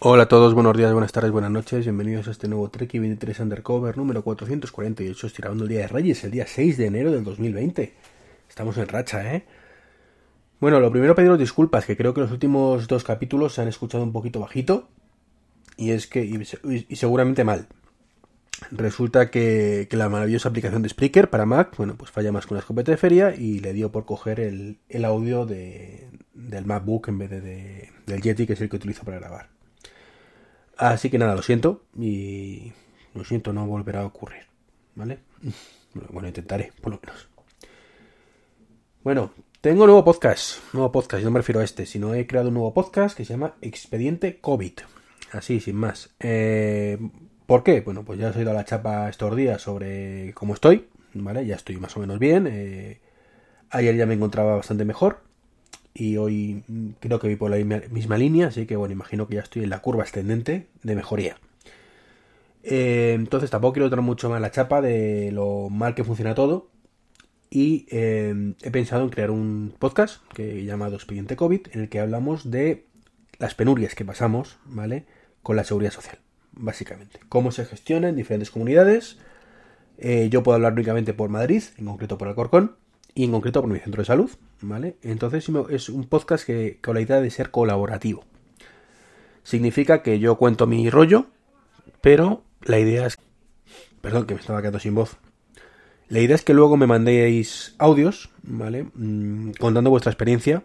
Hola a todos, buenos días, buenas tardes, buenas noches, bienvenidos a este nuevo Trek 23 Undercover número 448, estirando el Día de Reyes, el día 6 de enero del 2020. Estamos en racha, ¿eh? Bueno, lo primero pediros disculpas, que creo que los últimos dos capítulos se han escuchado un poquito bajito, y es que, y, seguramente mal. Resulta que, la maravillosa aplicación de Spreaker para Mac, bueno, pues falla más que una escopeta de feria y le dio por coger el, audio de, del MacBook en vez de, del Yeti, que es el que utilizo para grabar. Así que nada, lo siento y lo siento, no volverá a ocurrir, ¿vale? Bueno, intentaré, por lo menos. Bueno, tengo nuevo podcast, nuevo podcast, no me refiero a este, sino he creado un nuevo podcast que se llama Expediente COVID. Así, sin más. Eh, ¿Por qué? Bueno, pues ya os he ido a la chapa estos días sobre cómo estoy, ¿vale? Ya estoy más o menos bien. Eh, ayer ya me encontraba bastante mejor y hoy creo que voy por la misma línea, así que bueno, imagino que ya estoy en la curva ascendente de mejoría. Eh, entonces tampoco quiero dar mucho más la chapa de lo mal que funciona todo y eh, he pensado en crear un podcast que llamado Expediente COVID en el que hablamos de las penurias que pasamos, ¿vale? Con la seguridad social, básicamente. Cómo se gestiona en diferentes comunidades. Eh, yo puedo hablar únicamente por Madrid, en concreto por Alcorcón, y en concreto por mi centro de salud, ¿vale? Entonces es un podcast que con la idea de ser colaborativo. Significa que yo cuento mi rollo, pero la idea es... Perdón, que me estaba quedando sin voz. La idea es que luego me mandéis audios, ¿vale? Mm, contando vuestra experiencia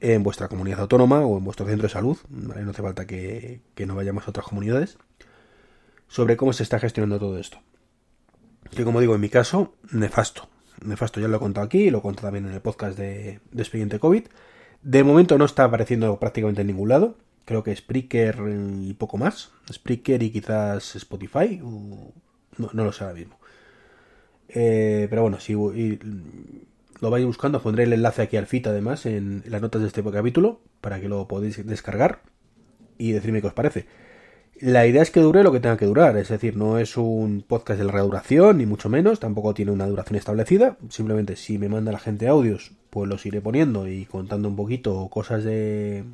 en vuestra comunidad autónoma o en vuestro centro de salud, ¿vale? No hace falta que, que no vayamos a otras comunidades, sobre cómo se está gestionando todo esto. Que como digo, en mi caso, nefasto nefasto, ya lo he contado aquí, lo he contado también en el podcast de, Expediente COVID. De momento no está apareciendo prácticamente en ningún lado. Creo que Spreaker y poco más. Spreaker y quizás Spotify. No, lo sé ahora mismo. Eh, pero bueno, si lo vais buscando, pondré el enlace aquí al FIT además en las notas de este capítulo para que lo podáis descargar y decirme qué os parece. La idea es que dure lo que tenga que durar, es decir, no es un podcast de larga duración, ni mucho menos, tampoco tiene una duración establecida, simplemente si me manda la gente audios, pues los iré poniendo y contando un poquito cosas de...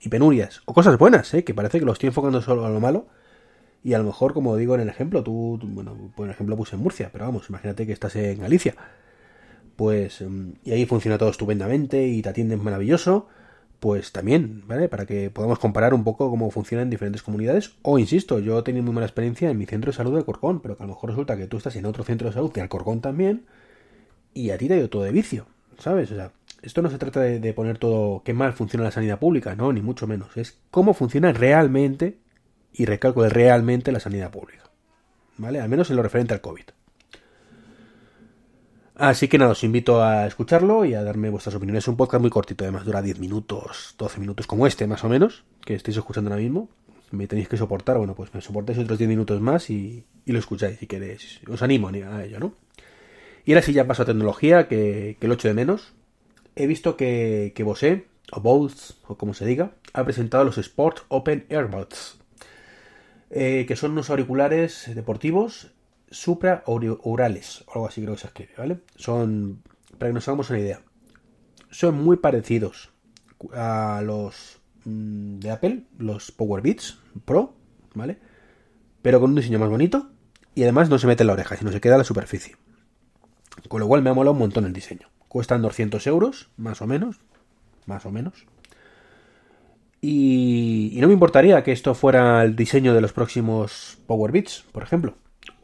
y penurias, o cosas buenas, ¿eh? que parece que lo estoy enfocando solo a lo malo, y a lo mejor, como digo en el ejemplo, tú, bueno, por ejemplo puse en Murcia, pero vamos, imagínate que estás en Galicia, pues, em, y ahí funciona todo estupendamente y te atienden maravilloso, pues también, ¿vale? Para que podamos comparar un poco cómo funciona en diferentes comunidades. O, insisto, yo he tenido muy mala experiencia en mi centro de salud de Alcorcón, pero que a lo mejor resulta que tú estás en otro centro de salud de Alcorcón también, y a ti te ha ido todo de vicio, ¿sabes? O sea, esto no se trata de, poner todo qué mal funciona la sanidad pública, no, ni mucho menos. Es cómo funciona realmente, y recalco de realmente, la sanidad pública, ¿vale? Al menos en lo referente al COVID. Así que nada, os invito a escucharlo y a darme vuestras opiniones. Es un podcast muy cortito, además dura 10 minutos, 12 minutos como este más o menos, que estáis escuchando ahora mismo. Me tenéis que soportar, bueno, pues me soportáis otros 10 minutos más y, lo escucháis si queréis. Os animo a ello, ¿no? Y ahora sí ya paso a tecnología, que, lo echo de menos. He visto que, que Bose, o Bose, o como se diga, ha presentado los Sport Open Earbuds, eh, que son unos auriculares deportivos supraorales, o algo así creo que se escribe, ¿vale? Son, para que nos hagamos una idea, son muy parecidos a los mm, de Apple, los Power Beats Pro, ¿vale? Pero con un diseño más bonito y además no se mete en la oreja, sino se queda en la superficie. Con lo cual me ha molado un montón el diseño. Cuestan 200 euros, más o menos, más o menos. Y, y no me importaría que esto fuera el diseño de los próximos Power Beats, por ejemplo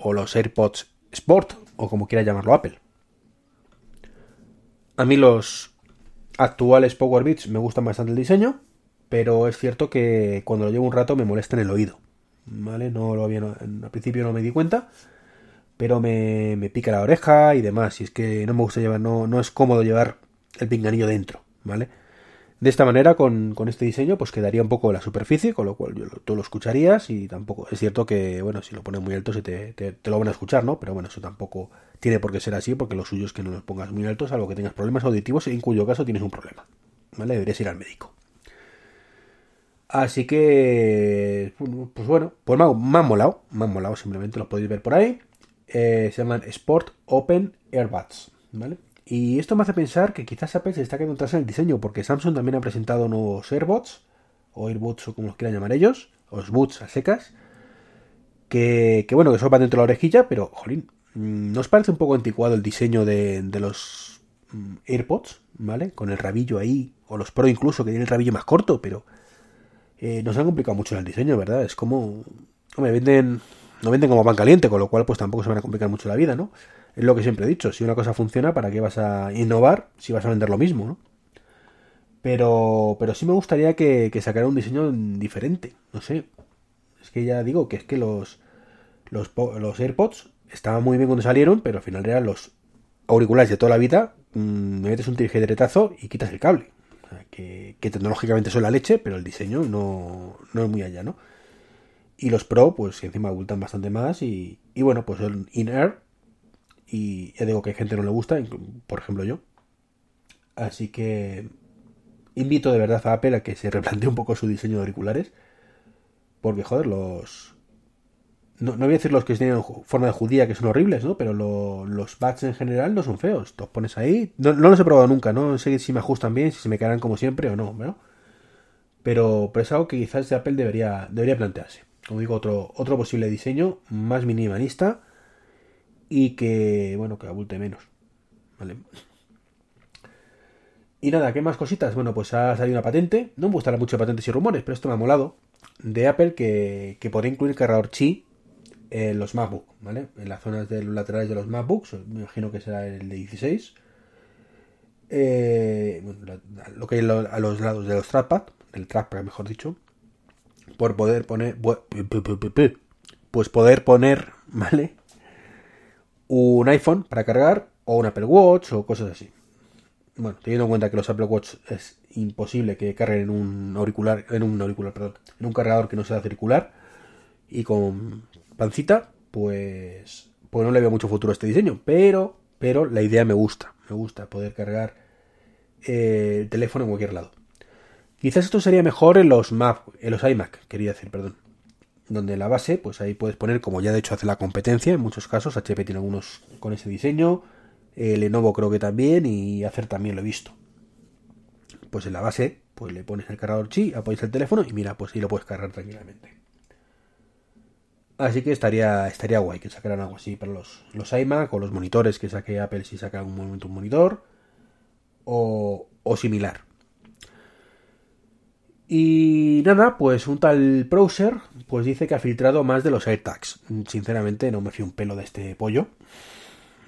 o los AirPods Sport, o como quiera llamarlo Apple. A mí los actuales Power Beats me gustan bastante el diseño, pero es cierto que cuando lo llevo un rato me molesta en el oído. ¿Vale? No lo había, al principio no me di cuenta, pero me, me, pica la oreja y demás. Y es que no me gusta llevar, no, no es cómodo llevar el pinganillo dentro, ¿vale? De esta manera, con, este diseño, pues quedaría un poco la superficie, con lo cual tú lo escucharías y tampoco... Es cierto que, bueno, si lo pones muy alto se te, lo van a escuchar, ¿no? Pero bueno, eso tampoco tiene por qué ser así, porque lo suyo es que no los pongas muy altos, salvo que tengas problemas auditivos, en cuyo caso tienes un problema, ¿vale? Deberías ir al médico. Así que, pues bueno, pues me, molado, me molado, simplemente los podéis ver por ahí. Eh, se llaman Sport Open Earbuds, ¿vale? Y esto me hace pensar que quizás Apple se está quedando atrás en el diseño, porque Samsung también ha presentado nuevos AirBots, o AirBuds o como los quieran llamar ellos, o Buds a secas, que, que bueno, que son para dentro de la orejilla, pero, jolín, mm, ¿no os parece un poco anticuado el diseño de, de los mm, AirPods, ¿vale? Con el rabillo ahí, o los Pro incluso, que tienen el rabillo más corto, pero eh, nos han complicado mucho el diseño, ¿verdad? Es como, hombre, venden, no venden como pan caliente, con lo cual pues tampoco se van a complicar mucho la vida, ¿no? Es lo que siempre he dicho, si una cosa funciona, ¿para qué vas a innovar si vas a vender lo mismo, ¿no? Pero, pero sí me gustaría que, que sacara un diseño diferente, no sé. Es que ya digo que es que los, los, los AirPods estaban muy bien cuando salieron, pero al final eran los auriculares de toda la vida. Me metes un tijeretazo y quitas el cable. Que, que, tecnológicamente son la leche, pero el diseño no, no es muy allá, ¿no? Y los Pro, pues encima abultan bastante más. Y, y bueno, pues son in-air. Y ya digo que hay gente que no le gusta, por ejemplo yo. Así que invito de verdad a Apple a que se replantee un poco su diseño de auriculares. Porque, joder, los. No, no voy a decir los que tienen forma de judía, que son horribles, ¿no? Pero lo, los bats en general no son feos. Los pones ahí. No, no, los he probado nunca, ¿no? sé si me ajustan bien, si se me quedarán como siempre o no, ¿no? Pero, pero es algo que quizás Apple debería, debería plantearse. Como digo, otro, otro posible diseño más minimalista y que, bueno, que abulte menos. ¿Vale? Y nada, ¿qué más cositas? Bueno, pues ha salido una patente. No me gustará mucho patentes y rumores, pero esto me ha molado. De Apple que, que podría incluir cargador Qi en los MacBook, ¿vale? En las zonas de los laterales de los MacBooks, me imagino que será el de 16. Eh, bueno, lo que hay a los lados de los trackpad, el trackpad mejor dicho, por poder poner, pues poder poner, ¿vale? Un iPhone para cargar o un Apple Watch o cosas así. Bueno, teniendo en cuenta que los Apple Watch es imposible que carguen en un auricular, en un auricular, perdón, en un cargador que no sea circular y con pancita, pues, pues no le veo mucho futuro a este diseño, pero, pero la idea me gusta, me gusta poder cargar eh, el teléfono en cualquier lado. Quizás esto sería mejor en los Mac, en los iMac, quería decir, perdón. Donde la base, pues ahí puedes poner, como ya de hecho hace la competencia, en muchos casos, HP tiene algunos con ese diseño, eh, Lenovo creo que también, y Acer también lo he visto. Pues en la base, pues le pones el cargador chi, apoyas el teléfono y mira, pues ahí lo puedes cargar tranquilamente. Así que estaría, estaría guay que sacaran algo así para los, los iMac o los monitores que saque Apple si saca un momento un monitor o, o similar. Y nada, pues un tal browser pues dice que ha filtrado más de los AirTags. Sinceramente no me fío un pelo de este pollo.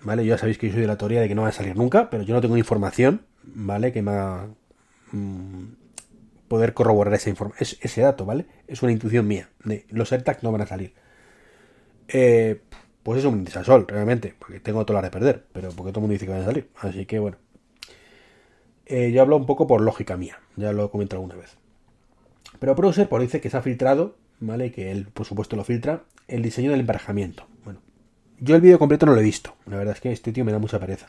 ¿Vale? Ya sabéis que yo soy de la teoría de que no va a salir nunca, pero yo no tengo información, ¿vale? Que me haga mmm, poder corroborar esa es, ese dato, ¿vale? Es una intuición mía. Los AirTags no van a salir. Eh, pues es un sol, realmente, porque tengo toda la de perder, pero porque todo el mundo dice que van a salir. Así que bueno. Eh, yo hablo un poco por lógica mía, ya lo he comentado alguna vez. Pero Browser por dice que se ha filtrado, ¿vale? Que él, por supuesto, lo filtra, el diseño del emparejamiento. Bueno, yo el vídeo completo no lo he visto. La verdad es que este tío me da mucha pereza.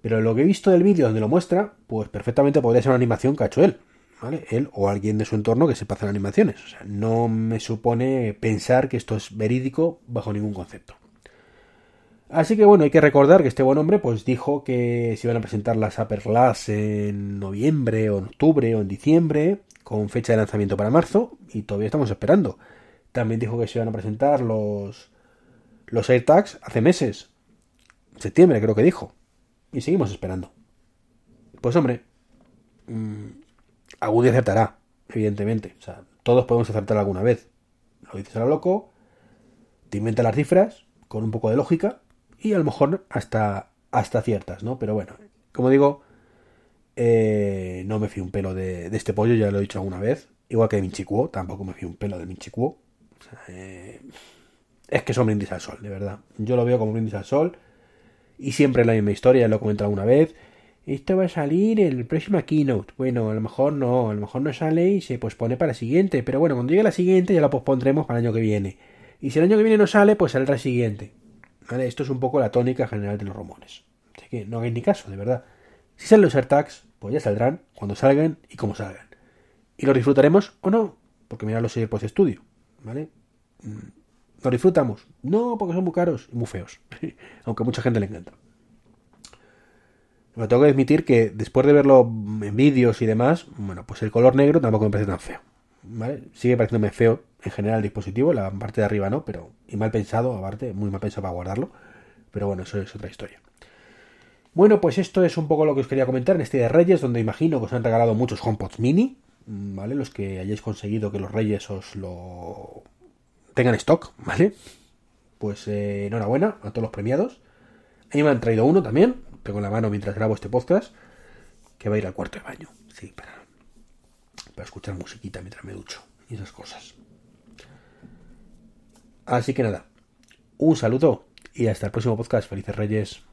Pero lo que he visto del vídeo donde lo muestra, pues perfectamente podría ser una animación que ha hecho él. ¿Vale? Él o alguien de su entorno que sepa hacer animaciones. O sea, no me supone pensar que esto es verídico bajo ningún concepto. Así que bueno, hay que recordar que este buen hombre pues dijo que se iban a presentar las Upper Glass en noviembre o en octubre o en diciembre con fecha de lanzamiento para marzo y todavía estamos esperando. También dijo que se iban a presentar los, los AirTags hace meses. Septiembre creo que dijo. Y seguimos esperando. Pues hombre, mmm, algún día acertará, evidentemente. O sea, todos podemos acertar alguna vez. Lo dices a lo loco, te inventa las cifras con un poco de lógica y a lo mejor hasta, hasta ciertas, ¿no? Pero bueno, como digo, eh, no me fío un pelo de, este pollo, ya lo he dicho alguna vez. Igual que de Minchicuo, tampoco me fío un pelo de Minchicuo. O sea, eh, es que son brindis al sol, de verdad. Yo lo veo como brindis al sol. Y siempre la misma historia, lo he comentado alguna vez. Esto va a salir el próximo keynote. Bueno, a lo mejor no, a lo mejor no sale y se pospone para la siguiente. Pero bueno, cuando llegue la siguiente ya la pospondremos para el año que viene. Y si el año que viene no sale, pues saldrá el siguiente. ¿Vale? Esto es un poco la tónica general de los rumores. Así que no hagáis ni caso, de verdad. Si salen los AirTags, pues ya saldrán cuando salgan y como salgan. Y los disfrutaremos o no, porque mira los AirPods Studio, ¿vale? ¿Los disfrutamos? No, porque son muy caros y muy feos. Aunque a mucha gente le encanta. Lo tengo que admitir que después de verlo en vídeos y demás, bueno, pues el color negro tampoco me parece tan feo. ¿Vale? Sigue pareciéndome feo en general el dispositivo, la parte de arriba no, pero y mal pensado, aparte, muy mal pensado para guardarlo. Pero bueno, eso es otra historia. Bueno, pues esto es un poco lo que os quería comentar en este de Reyes, donde imagino que os han regalado muchos HomePods mini, ¿vale? Los que hayáis conseguido que los Reyes os lo tengan stock, ¿vale? Pues eh, enhorabuena a todos los premiados. A mí me han traído uno también, tengo en la mano mientras grabo este podcast, que va a ir al cuarto de baño, sí, para, para escuchar musiquita mientras me ducho y esas cosas. Así que nada, un saludo y hasta el próximo podcast. Felices Reyes.